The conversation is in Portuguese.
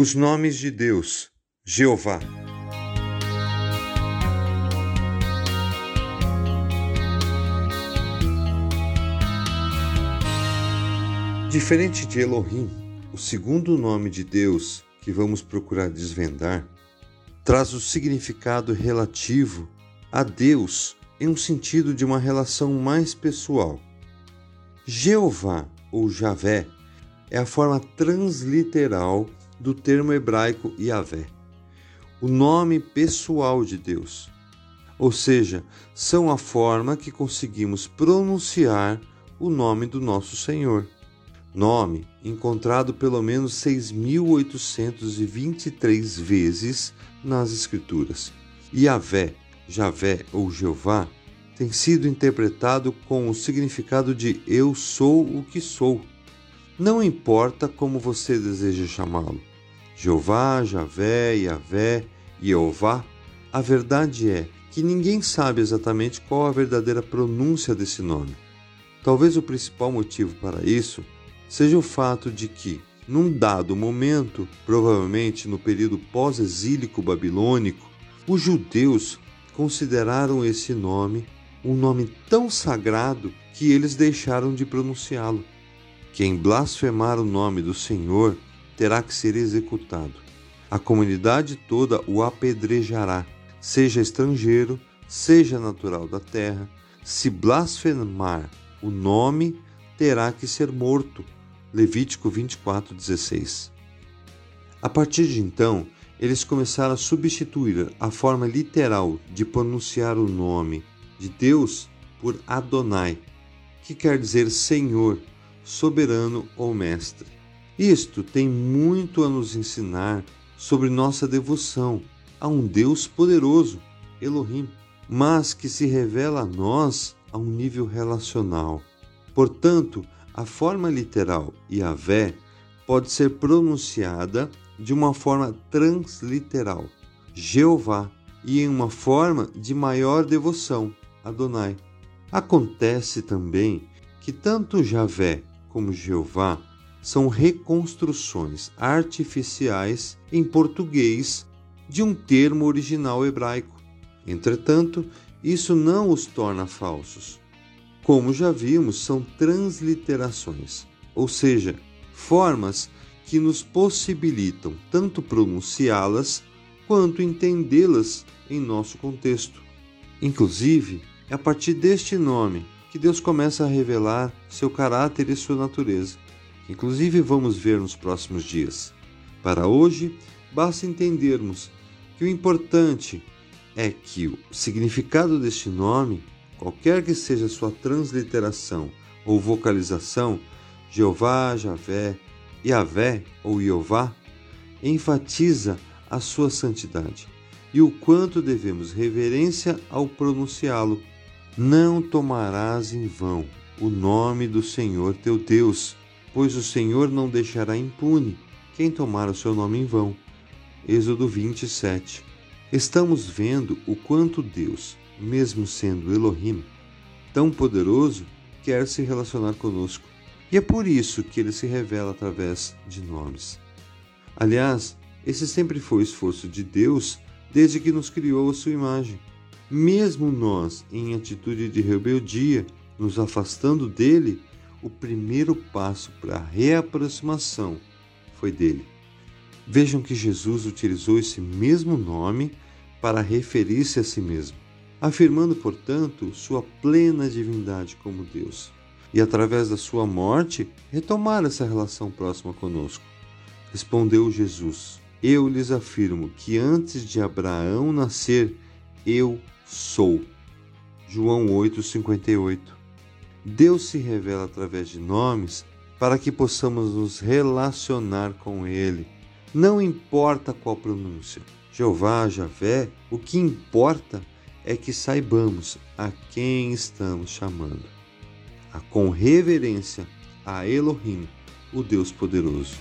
Os nomes de Deus: Jeová. Diferente de Elohim, o segundo nome de Deus que vamos procurar desvendar traz o significado relativo a Deus em um sentido de uma relação mais pessoal. Jeová ou Javé é a forma transliteral do termo hebraico Yahvé, o nome pessoal de Deus. Ou seja, são a forma que conseguimos pronunciar o nome do nosso Senhor. Nome encontrado pelo menos 6.823 vezes nas Escrituras. Yahvé, Javé ou Jeová tem sido interpretado com o significado de eu sou o que sou. Não importa como você deseja chamá-lo. Jeová, Javé, Yahvé, Jeová. A verdade é que ninguém sabe exatamente qual a verdadeira pronúncia desse nome. Talvez o principal motivo para isso seja o fato de que, num dado momento, provavelmente no período pós-exílico babilônico, os judeus consideraram esse nome um nome tão sagrado que eles deixaram de pronunciá-lo. Quem blasfemar o nome do Senhor terá que ser executado. A comunidade toda o apedrejará, seja estrangeiro, seja natural da terra. Se blasfemar o nome, terá que ser morto. Levítico 24:16. A partir de então, eles começaram a substituir a forma literal de pronunciar o nome de Deus por Adonai, que quer dizer Senhor, soberano ou mestre. Isto tem muito a nos ensinar sobre nossa devoção a um Deus poderoso, Elohim, mas que se revela a nós a um nível relacional. Portanto, a forma literal Yahvé pode ser pronunciada de uma forma transliteral, Jeová, e em uma forma de maior devoção, Adonai. Acontece também que tanto Javé como Jeová são reconstruções artificiais em português de um termo original hebraico. Entretanto, isso não os torna falsos. Como já vimos, são transliterações, ou seja, formas que nos possibilitam tanto pronunciá-las quanto entendê-las em nosso contexto. Inclusive, é a partir deste nome que Deus começa a revelar seu caráter e sua natureza, inclusive vamos ver nos próximos dias. Para hoje, basta entendermos que o importante é que o significado deste nome, qualquer que seja sua transliteração ou vocalização, Jeová, Javé, Yahvé ou Jeová, enfatiza a sua santidade e o quanto devemos reverência ao pronunciá-lo não tomarás em vão o nome do Senhor teu Deus, pois o Senhor não deixará impune quem tomar o seu nome em vão. Êxodo 27. Estamos vendo o quanto Deus, mesmo sendo Elohim, tão poderoso, quer se relacionar conosco. E é por isso que ele se revela através de nomes. Aliás, esse sempre foi o esforço de Deus desde que nos criou a sua imagem. Mesmo nós, em atitude de rebeldia, nos afastando dele, o primeiro passo para a reaproximação foi dele. Vejam que Jesus utilizou esse mesmo nome para referir-se a si mesmo, afirmando, portanto, sua plena divindade como Deus, e através da sua morte retomar essa relação próxima conosco. Respondeu Jesus: Eu lhes afirmo que antes de Abraão nascer, eu sou. João 8:58. Deus se revela através de nomes para que possamos nos relacionar com ele. Não importa qual pronúncia. Jeová, Javé, o que importa é que saibamos a quem estamos chamando. A com reverência a Elohim, o Deus poderoso.